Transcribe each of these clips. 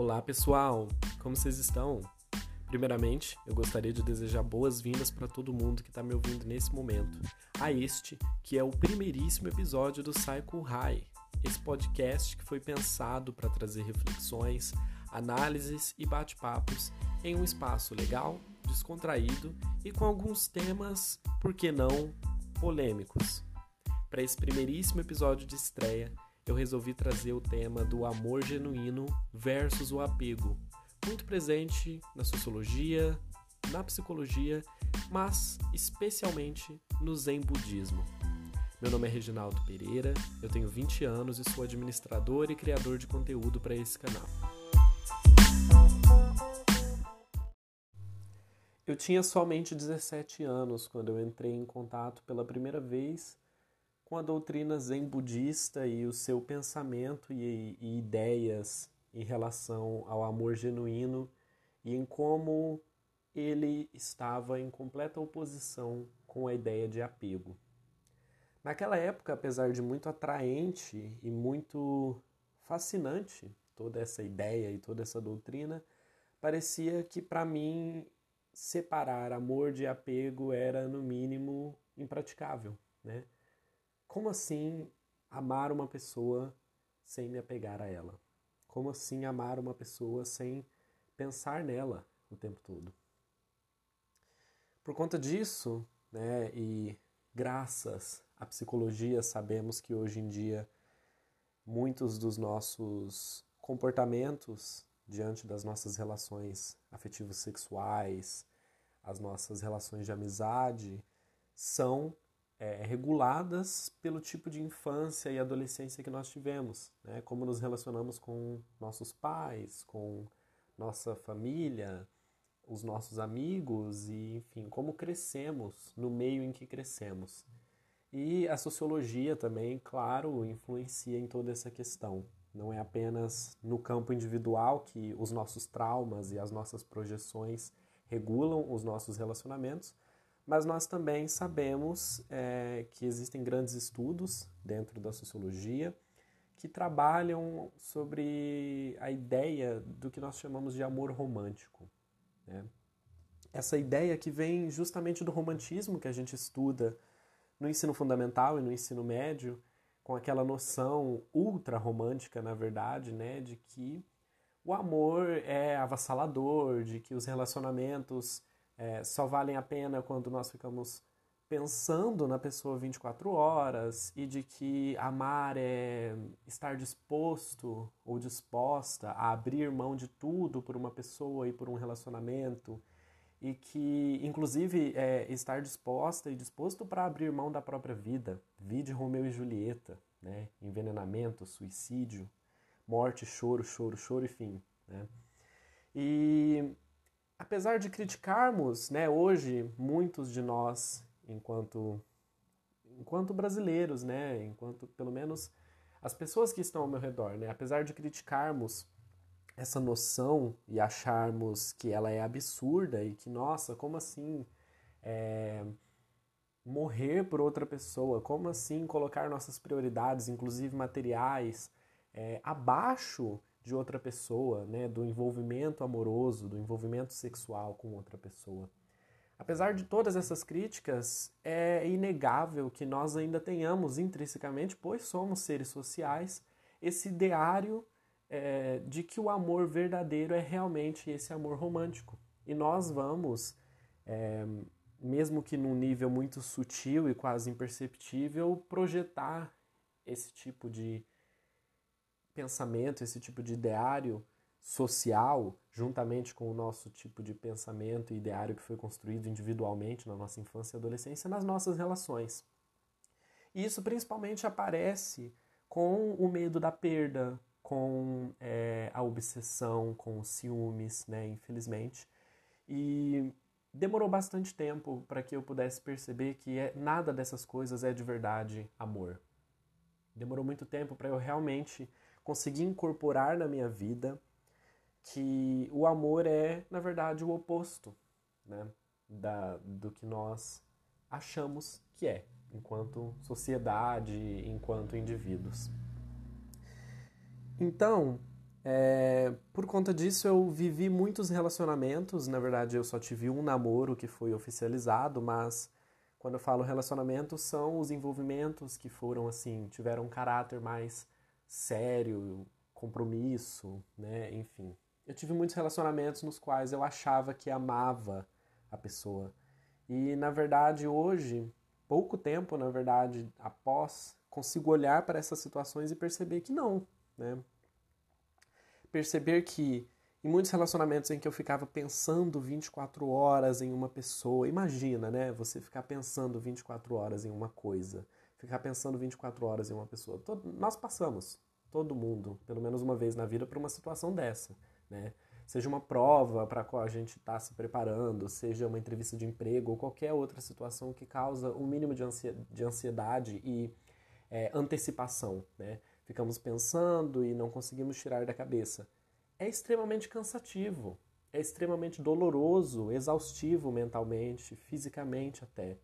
Olá pessoal, como vocês estão? Primeiramente, eu gostaria de desejar boas-vindas para todo mundo que está me ouvindo nesse momento, a este que é o primeiríssimo episódio do Cycle High, esse podcast que foi pensado para trazer reflexões, análises e bate-papos em um espaço legal, descontraído e com alguns temas, por que não, polêmicos. Para esse primeiríssimo episódio de estreia, eu resolvi trazer o tema do amor genuíno versus o apego, muito presente na sociologia, na psicologia, mas especialmente no Zen budismo. Meu nome é Reginaldo Pereira, eu tenho 20 anos e sou administrador e criador de conteúdo para esse canal. Eu tinha somente 17 anos quando eu entrei em contato pela primeira vez com a doutrina zen budista e o seu pensamento e, e ideias em relação ao amor genuíno e em como ele estava em completa oposição com a ideia de apego. Naquela época, apesar de muito atraente e muito fascinante toda essa ideia e toda essa doutrina, parecia que para mim separar amor de apego era no mínimo impraticável, né? Como assim amar uma pessoa sem me apegar a ela? Como assim amar uma pessoa sem pensar nela o tempo todo? Por conta disso, né, e graças à psicologia, sabemos que hoje em dia muitos dos nossos comportamentos diante das nossas relações afetivos sexuais, as nossas relações de amizade, são é, reguladas pelo tipo de infância e adolescência que nós tivemos, né? como nos relacionamos com nossos pais, com nossa família, os nossos amigos e, enfim, como crescemos no meio em que crescemos. E a sociologia também, claro, influencia em toda essa questão. Não é apenas no campo individual que os nossos traumas e as nossas projeções regulam os nossos relacionamentos, mas nós também sabemos é, que existem grandes estudos dentro da sociologia que trabalham sobre a ideia do que nós chamamos de amor romântico. Né? Essa ideia que vem justamente do romantismo que a gente estuda no ensino fundamental e no ensino médio, com aquela noção ultra romântica, na verdade, né, de que o amor é avassalador, de que os relacionamentos é, só valem a pena quando nós ficamos pensando na pessoa 24 horas e de que amar é estar disposto ou disposta a abrir mão de tudo por uma pessoa e por um relacionamento e que inclusive é, estar disposta e disposto para abrir mão da própria vida, vide Romeu e Julieta, né? envenenamento, suicídio, morte, choro, choro, choro e fim. Né? E apesar de criticarmos, né, hoje muitos de nós, enquanto enquanto brasileiros, né, enquanto pelo menos as pessoas que estão ao meu redor, né, apesar de criticarmos essa noção e acharmos que ela é absurda e que nossa, como assim é, morrer por outra pessoa, como assim colocar nossas prioridades, inclusive materiais, é, abaixo de outra pessoa, né, do envolvimento amoroso, do envolvimento sexual com outra pessoa. Apesar de todas essas críticas, é inegável que nós ainda tenhamos intrinsecamente, pois somos seres sociais, esse ideário é, de que o amor verdadeiro é realmente esse amor romântico. E nós vamos, é, mesmo que num nível muito sutil e quase imperceptível, projetar esse tipo de pensamento, esse tipo de ideário social, juntamente com o nosso tipo de pensamento e ideário que foi construído individualmente na nossa infância e adolescência, nas nossas relações. E isso principalmente aparece com o medo da perda, com é, a obsessão, com os ciúmes, né, infelizmente. E demorou bastante tempo para que eu pudesse perceber que é, nada dessas coisas é de verdade amor. Demorou muito tempo para eu realmente conseguir incorporar na minha vida que o amor é, na verdade, o oposto né, da, do que nós achamos que é, enquanto sociedade, enquanto indivíduos. Então, É, por conta disso, eu vivi muitos relacionamentos. Na verdade, eu só tive um namoro que foi oficializado, mas quando eu falo relacionamento, são os envolvimentos que foram assim, tiveram um caráter mais sério, compromisso, né? Enfim. Eu tive muitos relacionamentos nos quais eu achava que amava a pessoa. E na verdade, hoje, pouco tempo, na verdade, após, consigo olhar para essas situações e perceber que não, né? Perceber que em muitos relacionamentos em que eu ficava pensando 24 horas em uma pessoa, imagina, né? Você ficar pensando 24 horas em uma coisa, ficar pensando 24 horas em uma pessoa. Todo, nós passamos, todo mundo, pelo menos uma vez na vida, por uma situação dessa, né? Seja uma prova para a qual a gente está se preparando, seja uma entrevista de emprego ou qualquer outra situação que causa um mínimo de ansiedade e é, antecipação, né? Ficamos pensando e não conseguimos tirar da cabeça. É extremamente cansativo, é extremamente doloroso, exaustivo mentalmente, fisicamente até.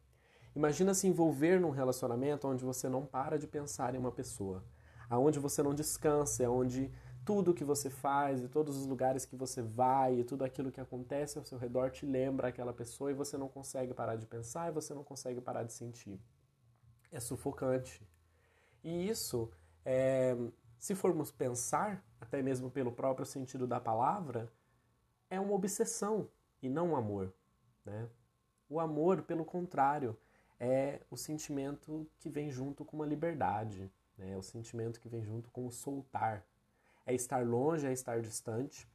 Imagina se envolver num relacionamento onde você não para de pensar em uma pessoa aonde você não descansa, onde tudo que você faz e todos os lugares que você vai e tudo aquilo que acontece ao seu redor te lembra aquela pessoa e você não consegue parar de pensar e você não consegue parar de sentir. É sufocante. E isso, é, se formos pensar, até mesmo pelo próprio sentido da palavra, é uma obsessão e não um amor. Né? O amor, pelo contrário, é o sentimento que vem junto com uma liberdade, né? É o sentimento que vem junto com o soltar. É estar longe, é estar distante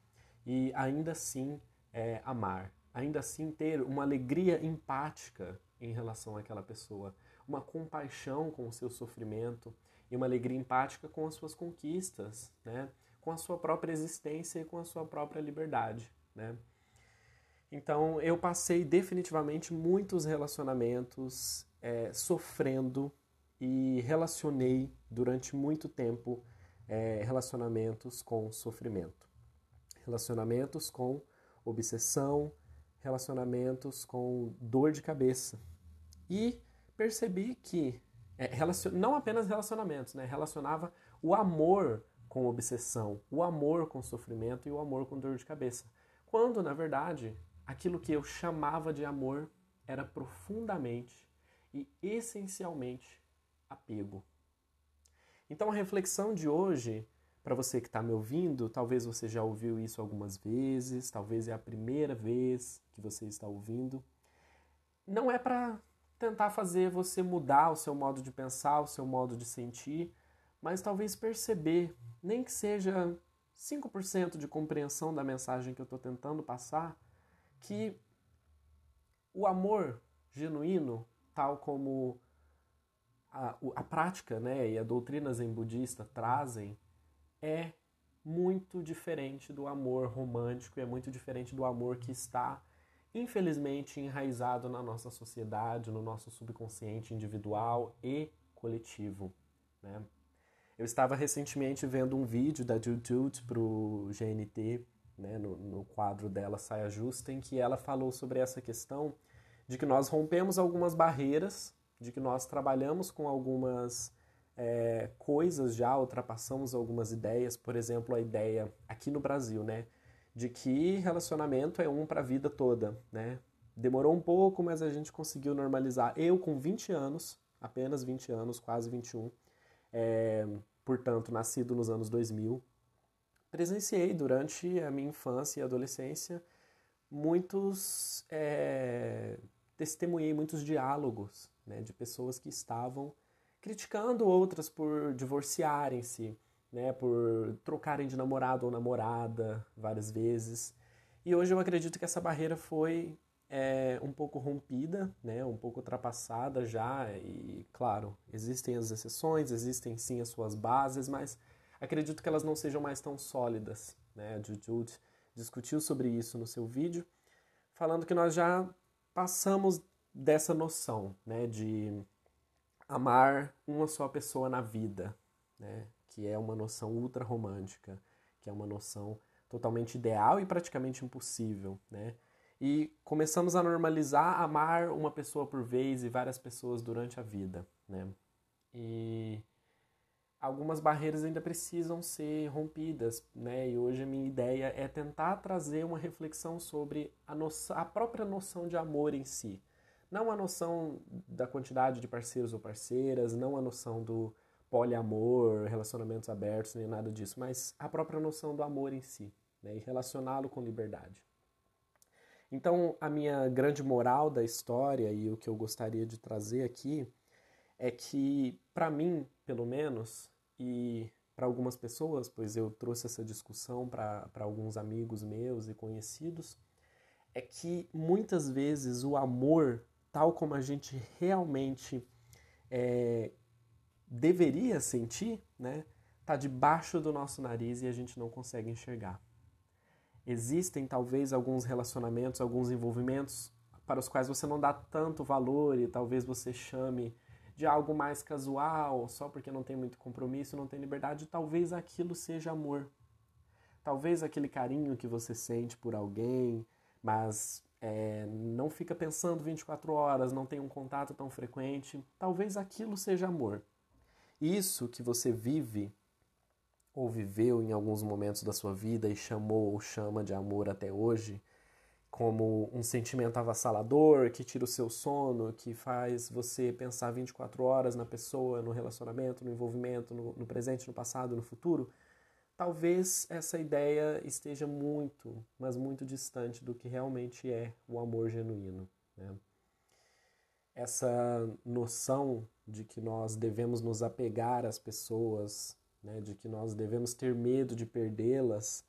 e ainda assim é amar. Ainda assim ter uma alegria empática em relação àquela pessoa, uma compaixão com o seu sofrimento e uma alegria empática com as suas conquistas, né? com a sua própria existência e com a sua própria liberdade. Né? Então eu passei definitivamente muitos relacionamentos é, sofrendo e relacionei durante muito tempo é, relacionamentos com sofrimento, relacionamentos com obsessão, relacionamentos com dor de cabeça. E percebi que é, não apenas relacionamentos, né? relacionava o amor com obsessão, o amor com sofrimento e o amor com dor de cabeça. Quando, na verdade, aquilo que eu chamava de amor era profundamente e essencialmente apego. Então a reflexão de hoje, para você que está me ouvindo, talvez você já ouviu isso algumas vezes, talvez é a primeira vez que você está ouvindo, não é para tentar fazer você mudar o seu modo de pensar, o seu modo de sentir, mas talvez perceber, nem que seja 5% de compreensão da mensagem que eu estou tentando passar, que o amor genuíno, tal como a, a prática né, e a doutrina zen budista trazem é muito diferente do amor romântico, é muito diferente do amor que está, infelizmente, enraizado na nossa sociedade, no nosso subconsciente individual e coletivo. Né? Eu estava recentemente vendo um vídeo da Jujut para o GNT, né, no, no quadro dela Saia Justa, em que ela falou sobre essa questão de que nós rompemos algumas barreiras de que nós trabalhamos com algumas é, coisas já, ultrapassamos algumas ideias, por exemplo, a ideia aqui no Brasil, né, de que relacionamento é um para a vida toda, né? Demorou um pouco, mas a gente conseguiu normalizar. Eu com 20 anos, apenas 20 anos, quase 21, é, portanto, nascido nos anos 2000, presenciei durante a minha infância e adolescência muitos é, testemunhei muitos diálogos né, de pessoas que estavam criticando outras por divorciarem-se, né, por trocarem de namorado ou namorada várias vezes. E hoje eu acredito que essa barreira foi é, um pouco rompida, né, um pouco ultrapassada já. E, claro, existem as exceções, existem sim as suas bases, mas acredito que elas não sejam mais tão sólidas. Né? A Jujut discutiu sobre isso no seu vídeo, falando que nós já passamos dessa noção, né, de amar uma só pessoa na vida, né, que é uma noção ultra romântica, que é uma noção totalmente ideal e praticamente impossível, né? E começamos a normalizar amar uma pessoa por vez e várias pessoas durante a vida, né? E algumas barreiras ainda precisam ser rompidas, né? E hoje a minha ideia é tentar trazer uma reflexão sobre a, noção, a própria noção de amor em si. Não a noção da quantidade de parceiros ou parceiras, não a noção do poliamor, relacionamentos abertos, nem nada disso, mas a própria noção do amor em si, né? E relacioná-lo com liberdade. Então, a minha grande moral da história e o que eu gostaria de trazer aqui é que, para mim, pelo menos, e para algumas pessoas, pois eu trouxe essa discussão para alguns amigos meus e conhecidos, é que muitas vezes o amor, tal como a gente realmente é, deveria sentir, né, tá debaixo do nosso nariz e a gente não consegue enxergar. Existem talvez alguns relacionamentos, alguns envolvimentos para os quais você não dá tanto valor e talvez você chame de algo mais casual, só porque não tem muito compromisso, não tem liberdade, talvez aquilo seja amor. Talvez aquele carinho que você sente por alguém, mas é, não fica pensando 24 horas, não tem um contato tão frequente, talvez aquilo seja amor. Isso que você vive ou viveu em alguns momentos da sua vida e chamou ou chama de amor até hoje, como um sentimento avassalador que tira o seu sono, que faz você pensar 24 horas na pessoa, no relacionamento, no envolvimento, no, no presente, no passado, no futuro, talvez essa ideia esteja muito, mas muito distante do que realmente é o amor genuíno. Né? Essa noção de que nós devemos nos apegar às pessoas, né, de que nós devemos ter medo de perdê-las,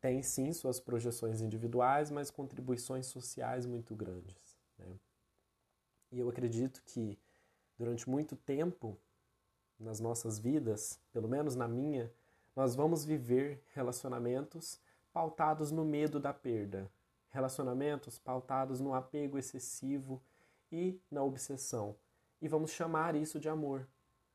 tem sim suas projeções individuais, mas contribuições sociais muito grandes. Né? E eu acredito que durante muito tempo nas nossas vidas, pelo menos na minha, nós vamos viver relacionamentos pautados no medo da perda, relacionamentos pautados no apego excessivo e na obsessão. E vamos chamar isso de amor.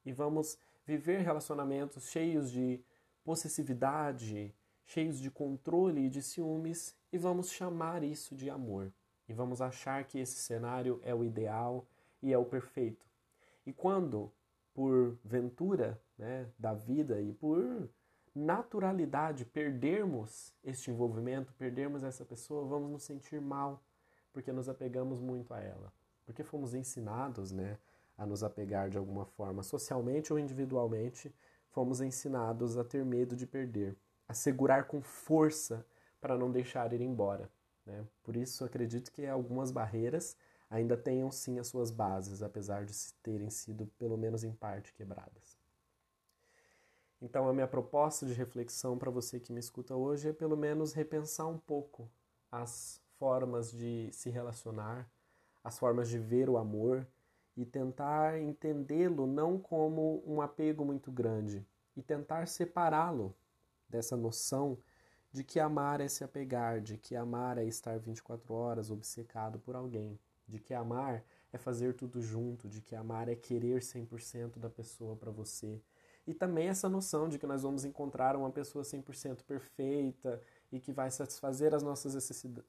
E vamos viver relacionamentos cheios de possessividade, cheios de controle e de ciúmes, e vamos chamar isso de amor. E vamos achar que esse cenário é o ideal e é o perfeito. E quando, por ventura né, da vida e por naturalidade, perdermos este envolvimento, perdermos essa pessoa, vamos nos sentir mal, porque nos apegamos muito a ela. Porque fomos ensinados né, a nos apegar de alguma forma, socialmente ou individualmente, fomos ensinados a ter medo de perder a segurar com força para não deixar ir embora. Né? Por isso, acredito que algumas barreiras ainda tenham sim as suas bases, apesar de terem sido, pelo menos em parte, quebradas. Então, a minha proposta de reflexão para você que me escuta hoje é, pelo menos, repensar um pouco as formas de se relacionar, as formas de ver o amor e tentar entendê-lo não como um apego muito grande e tentar separá-lo dessa noção de que amar é se apegar, de que amar é estar 24 horas obcecado por alguém, de que amar é fazer tudo junto, de que amar é querer 100% da pessoa para você. E também essa noção de que nós vamos encontrar uma pessoa 100% perfeita e que vai satisfazer as nossas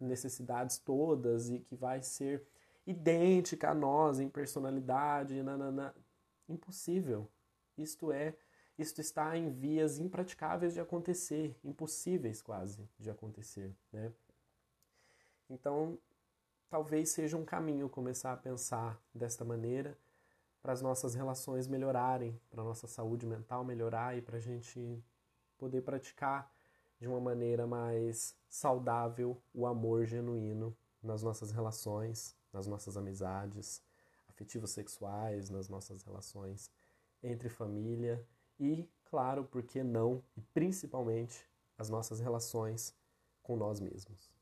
necessidades todas e que vai ser idêntica a nós em personalidade, nanana. impossível. Isto é isto está em vias impraticáveis de acontecer, impossíveis quase de acontecer, né? Então, talvez seja um caminho começar a pensar desta maneira para as nossas relações melhorarem, para a nossa saúde mental melhorar e para a gente poder praticar de uma maneira mais saudável o amor genuíno nas nossas relações, nas nossas amizades afetivos sexuais, nas nossas relações entre família e, claro, por que não, e principalmente as nossas relações com nós mesmos.